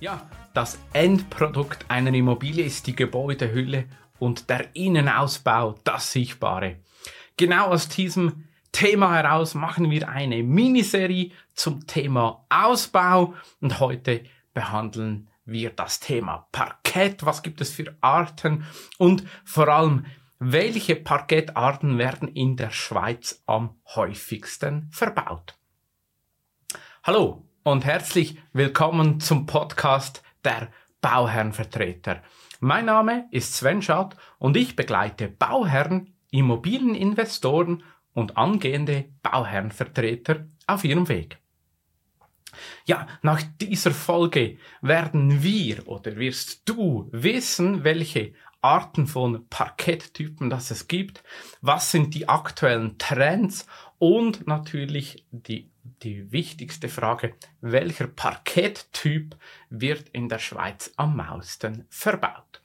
Ja, das Endprodukt einer Immobilie ist die Gebäudehülle und der Innenausbau, das Sichtbare. Genau aus diesem Thema heraus machen wir eine Miniserie zum Thema Ausbau und heute behandeln wir das Thema Parkett. Was gibt es für Arten und vor allem, welche Parkettarten werden in der Schweiz am häufigsten verbaut? Hallo, und herzlich willkommen zum Podcast der Bauherrenvertreter. Mein Name ist Sven Schad und ich begleite Bauherren, Immobilieninvestoren und angehende Bauherrenvertreter auf ihrem Weg. Ja, nach dieser Folge werden wir oder wirst du wissen, welche Arten von Parketttypen das es gibt, was sind die aktuellen Trends und natürlich die die wichtigste Frage, welcher Parketttyp wird in der Schweiz am meisten verbaut?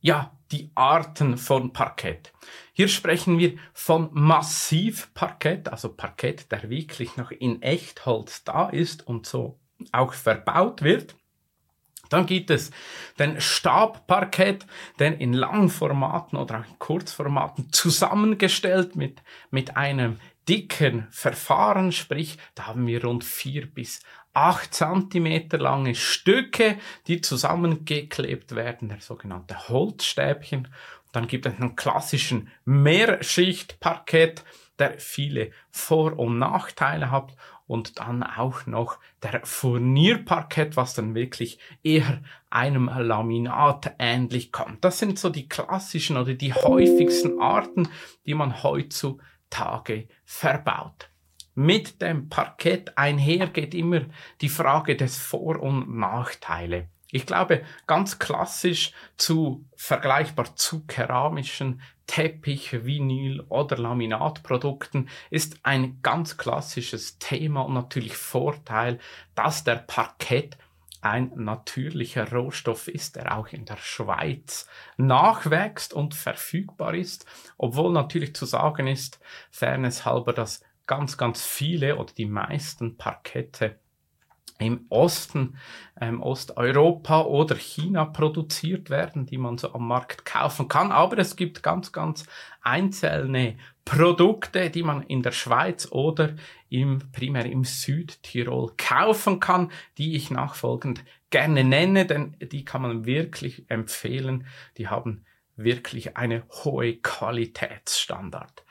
Ja, die Arten von Parkett. Hier sprechen wir von Massivparkett, also Parkett, der wirklich noch in Echtholz da ist und so auch verbaut wird. Dann gibt es den Stabparkett, der in Langformaten oder auch in Kurzformaten zusammengestellt mit, mit einem dicken Verfahren, sprich, da haben wir rund vier bis acht Zentimeter lange Stücke, die zusammengeklebt werden, der sogenannte Holzstäbchen. dann gibt es einen klassischen Mehrschichtparkett, der viele Vor- und Nachteile hat und dann auch noch der Furnierparkett, was dann wirklich eher einem Laminat ähnlich kommt. Das sind so die klassischen oder die häufigsten Arten, die man heutzutage Tage verbaut. Mit dem Parkett einher geht immer die Frage des Vor- und Nachteile. Ich glaube, ganz klassisch zu vergleichbar zu keramischen Teppich, Vinyl oder Laminatprodukten ist ein ganz klassisches Thema und natürlich Vorteil, dass der Parkett ein natürlicher Rohstoff ist, der auch in der Schweiz nachwächst und verfügbar ist, obwohl natürlich zu sagen ist, fairness halber, dass ganz, ganz viele oder die meisten Parkette im Osten, ähm, Osteuropa oder China produziert werden, die man so am Markt kaufen kann. Aber es gibt ganz, ganz einzelne Produkte, die man in der Schweiz oder im, primär im Südtirol kaufen kann, die ich nachfolgend gerne nenne, denn die kann man wirklich empfehlen. Die haben wirklich eine hohe Qualitätsstandard.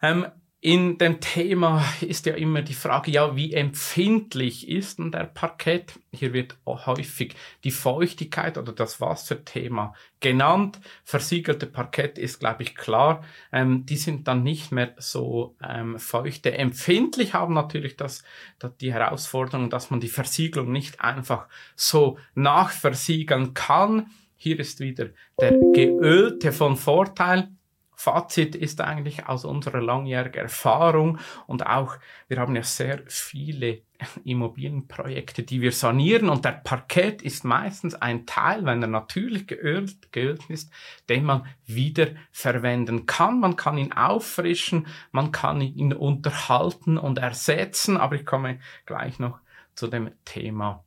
Ähm, in dem Thema ist ja immer die Frage, ja, wie empfindlich ist denn der Parkett? Hier wird häufig die Feuchtigkeit oder das Wasserthema genannt. Versiegelte Parkett ist, glaube ich, klar. Ähm, die sind dann nicht mehr so ähm, feuchte empfindlich, haben natürlich das, das, die Herausforderung, dass man die Versiegelung nicht einfach so nachversiegeln kann. Hier ist wieder der geölte von Vorteil. Fazit ist eigentlich aus unserer langjährigen Erfahrung und auch, wir haben ja sehr viele Immobilienprojekte, die wir sanieren und der Parkett ist meistens ein Teil, wenn er natürlich geölt, geölt ist, den man wieder verwenden kann. Man kann ihn auffrischen, man kann ihn unterhalten und ersetzen, aber ich komme gleich noch zu dem Thema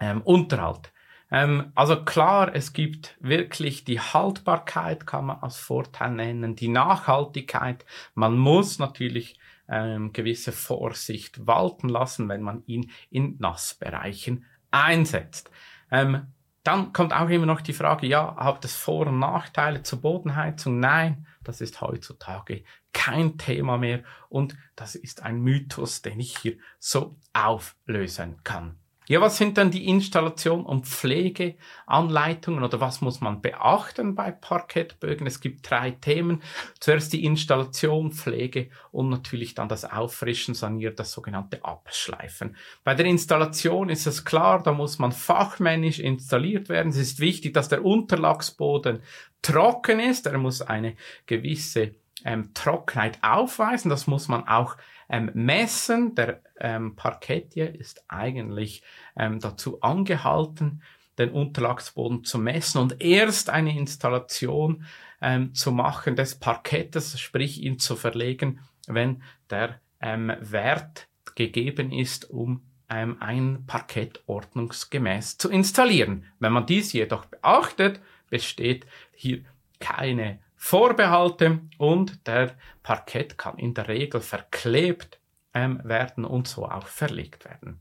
ähm, Unterhalt. Ähm, also klar, es gibt wirklich die Haltbarkeit, kann man als Vorteil nennen, die Nachhaltigkeit. Man muss natürlich ähm, gewisse Vorsicht walten lassen, wenn man ihn in Nassbereichen einsetzt. Ähm, dann kommt auch immer noch die Frage, ja, hat es Vor- und Nachteile zur Bodenheizung? Nein, das ist heutzutage kein Thema mehr und das ist ein Mythos, den ich hier so auflösen kann. Ja, was sind dann die Installation und Pflegeanleitungen oder was muss man beachten bei Parkettbögen? Es gibt drei Themen. Zuerst die Installation, Pflege und natürlich dann das Auffrischen, Sanieren, das sogenannte Abschleifen. Bei der Installation ist es klar, da muss man fachmännisch installiert werden. Es ist wichtig, dass der Unterlagsboden trocken ist. Er muss eine gewisse ähm, Trockenheit aufweisen. Das muss man auch ähm, messen. Der ähm, Parkettier ist eigentlich ähm, dazu angehalten, den Unterlagsboden zu messen und erst eine Installation ähm, zu machen des Parkettes, sprich ihn zu verlegen, wenn der ähm, Wert gegeben ist, um ähm, ein Parkett ordnungsgemäß zu installieren. Wenn man dies jedoch beachtet, besteht hier keine Vorbehalte und der Parkett kann in der Regel verklebt ähm, werden und so auch verlegt werden.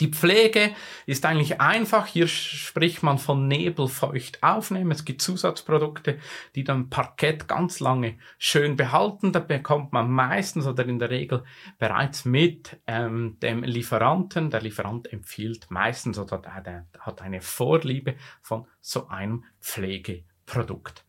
Die Pflege ist eigentlich einfach. Hier spricht man von nebelfeucht aufnehmen. Es gibt Zusatzprodukte, die dann Parkett ganz lange schön behalten. Da bekommt man meistens oder in der Regel bereits mit ähm, dem Lieferanten. Der Lieferant empfiehlt meistens oder der, der hat eine Vorliebe von so einem Pflegeprodukt.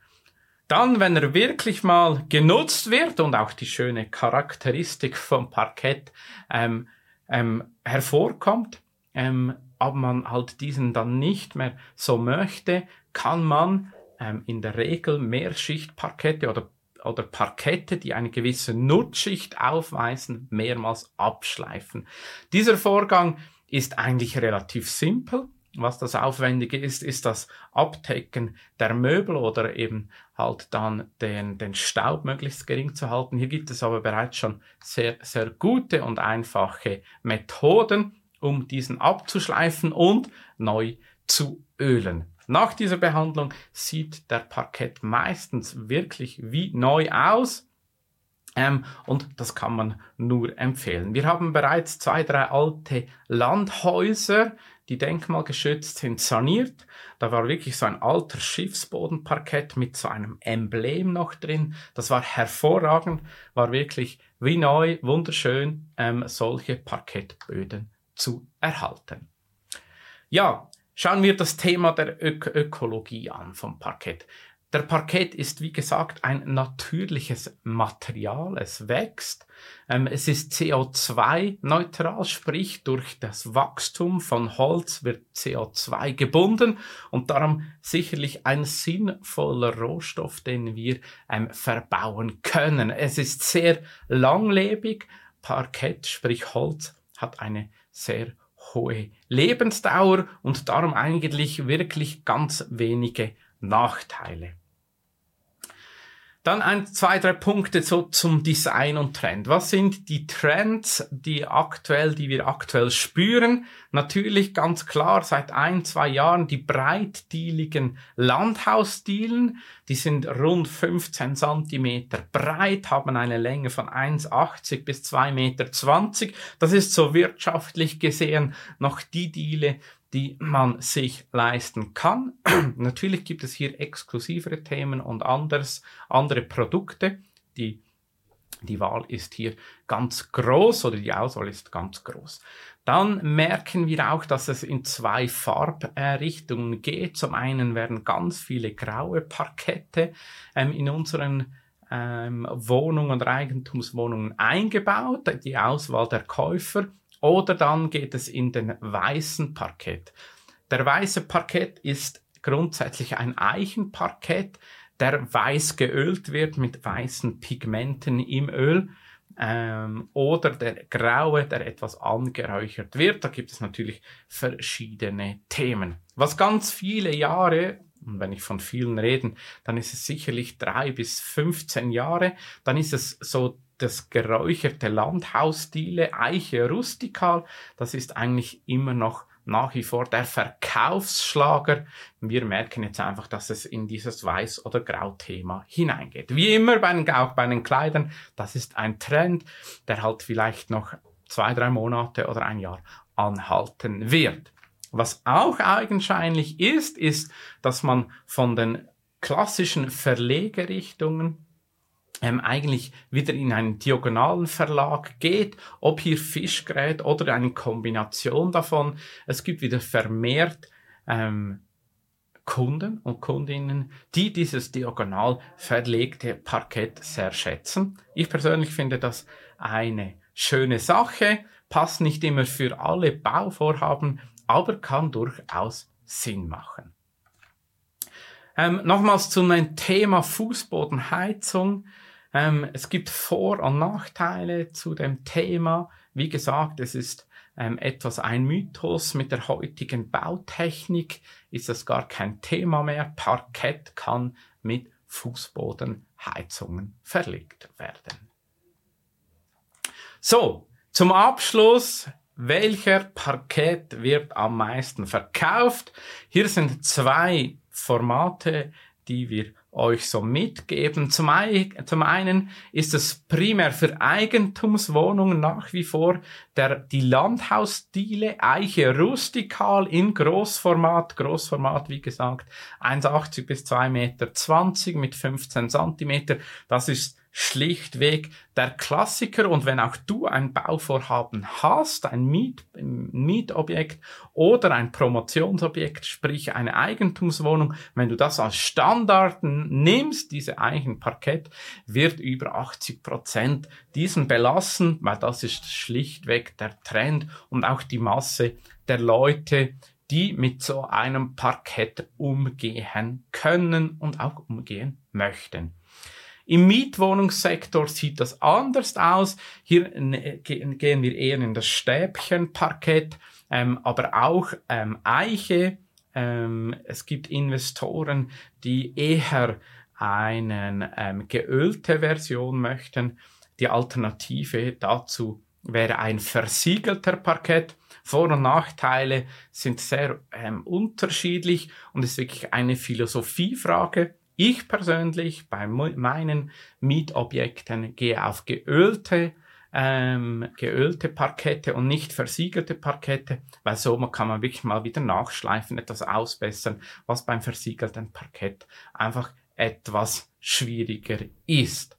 Dann, wenn er wirklich mal genutzt wird und auch die schöne Charakteristik vom Parkett ähm, ähm, hervorkommt, ähm, aber man halt diesen dann nicht mehr so möchte, kann man ähm, in der Regel Mehrschichtparkette oder, oder Parkette, die eine gewisse Nutzschicht aufweisen, mehrmals abschleifen. Dieser Vorgang ist eigentlich relativ simpel. Was das Aufwendige ist, ist das Abdecken der Möbel oder eben halt dann den, den Staub möglichst gering zu halten. Hier gibt es aber bereits schon sehr, sehr gute und einfache Methoden, um diesen abzuschleifen und neu zu ölen. Nach dieser Behandlung sieht der Parkett meistens wirklich wie neu aus. Ähm, und das kann man nur empfehlen. Wir haben bereits zwei, drei alte Landhäuser, die denkmalgeschützt sind, saniert. Da war wirklich so ein alter Schiffsbodenparkett mit so einem Emblem noch drin. Das war hervorragend, war wirklich wie neu, wunderschön, ähm, solche Parkettböden zu erhalten. Ja, schauen wir das Thema der Ök Ökologie an vom Parkett. Der Parkett ist, wie gesagt, ein natürliches Material. Es wächst. Ähm, es ist CO2-neutral, sprich durch das Wachstum von Holz wird CO2 gebunden und darum sicherlich ein sinnvoller Rohstoff, den wir ähm, verbauen können. Es ist sehr langlebig. Parkett, sprich Holz, hat eine sehr hohe Lebensdauer und darum eigentlich wirklich ganz wenige Nachteile. Dann ein, zwei, drei Punkte so zum Design und Trend. Was sind die Trends, die aktuell, die wir aktuell spüren? Natürlich ganz klar seit ein, zwei Jahren die breitdieligen Landhausstilen. Die sind rund 15 Zentimeter breit, haben eine Länge von 1,80 bis 2,20 Meter. Das ist so wirtschaftlich gesehen noch die Diele, die man sich leisten kann. Natürlich gibt es hier exklusivere Themen und anders, andere Produkte. Die, die Wahl ist hier ganz groß oder die Auswahl ist ganz groß. Dann merken wir auch, dass es in zwei Farbrichtungen geht. Zum einen werden ganz viele graue Parkette ähm, in unseren ähm, Wohnungen oder Eigentumswohnungen eingebaut. Die Auswahl der Käufer oder dann geht es in den weißen Parkett. Der weiße Parkett ist grundsätzlich ein Eichenparkett, der weiß geölt wird mit weißen Pigmenten im Öl. Ähm, oder der graue, der etwas angeräuchert wird. Da gibt es natürlich verschiedene Themen. Was ganz viele Jahre und wenn ich von vielen reden, dann ist es sicherlich drei bis 15 Jahre. Dann ist es so das geräucherte Landhausdiele Eiche Rustikal, das ist eigentlich immer noch nach wie vor der Verkaufsschlager. Wir merken jetzt einfach, dass es in dieses Weiß- oder Grau-Thema hineingeht. Wie immer bei den, auch bei den Kleidern, das ist ein Trend, der halt vielleicht noch zwei, drei Monate oder ein Jahr anhalten wird. Was auch augenscheinlich ist, ist, dass man von den klassischen Verlegerichtungen ähm, eigentlich wieder in einen diagonalen Verlag geht, ob hier Fischgerät oder eine Kombination davon. Es gibt wieder vermehrt ähm, Kunden und Kundinnen, die dieses diagonal verlegte Parkett sehr schätzen. Ich persönlich finde das eine schöne Sache, passt nicht immer für alle Bauvorhaben, aber kann durchaus Sinn machen. Ähm, nochmals zum Thema Fußbodenheizung. Ähm, es gibt Vor- und Nachteile zu dem Thema. Wie gesagt, es ist ähm, etwas ein Mythos. Mit der heutigen Bautechnik ist das gar kein Thema mehr. Parkett kann mit Fußbodenheizungen verlegt werden. So, zum Abschluss welcher Parkett wird am meisten verkauft? Hier sind zwei Formate, die wir euch so mitgeben. Zum, einen ist es primär für Eigentumswohnungen nach wie vor der, die Landhausstile Eiche rustikal in Großformat. Großformat, wie gesagt, 1,80 bis 2,20 Meter mit 15 Zentimeter. Das ist schlichtweg der Klassiker. Und wenn auch du ein Bauvorhaben hast, ein Miet, Mietobjekt oder ein Promotionsobjekt, sprich eine Eigentumswohnung, wenn du das als Standard nimmst, diese Eichenparkett, wird über 80 Prozent diesen belassen, weil das ist schlichtweg der Trend und auch die Masse der Leute, die mit so einem Parkett umgehen können und auch umgehen möchten. Im Mietwohnungssektor sieht das anders aus. Hier gehen wir eher in das Stäbchenparkett, ähm, aber auch ähm, Eiche. Ähm, es gibt Investoren, die eher eine ähm, geölte Version möchten. Die Alternative dazu wäre ein versiegelter Parkett. Vor- und Nachteile sind sehr ähm, unterschiedlich und ist wirklich eine Philosophiefrage. Ich persönlich bei meinen Mietobjekten gehe auf geölte ähm, geölte Parkette und nicht versiegelte Parkette, weil so kann man wirklich mal wieder nachschleifen, etwas ausbessern, was beim versiegelten Parkett einfach etwas schwieriger ist.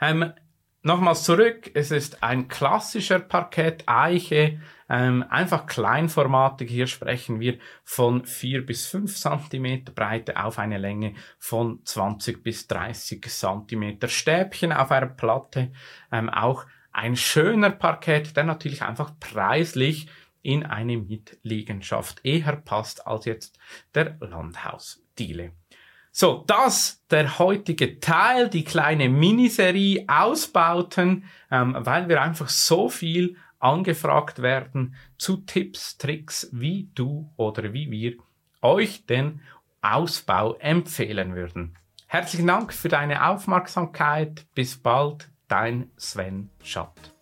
Ähm, Nochmals zurück, es ist ein klassischer Parkett, Eiche, ähm, einfach kleinformatig. Hier sprechen wir von 4 bis 5 cm Breite auf eine Länge von 20 bis 30 cm. Stäbchen auf einer Platte, ähm, auch ein schöner Parkett, der natürlich einfach preislich in eine Mietliegenschaft eher passt als jetzt der Landhausdiele. So, das der heutige Teil, die kleine Miniserie Ausbauten, ähm, weil wir einfach so viel angefragt werden zu Tipps, Tricks, wie du oder wie wir euch den Ausbau empfehlen würden. Herzlichen Dank für deine Aufmerksamkeit. Bis bald, dein Sven Schatt.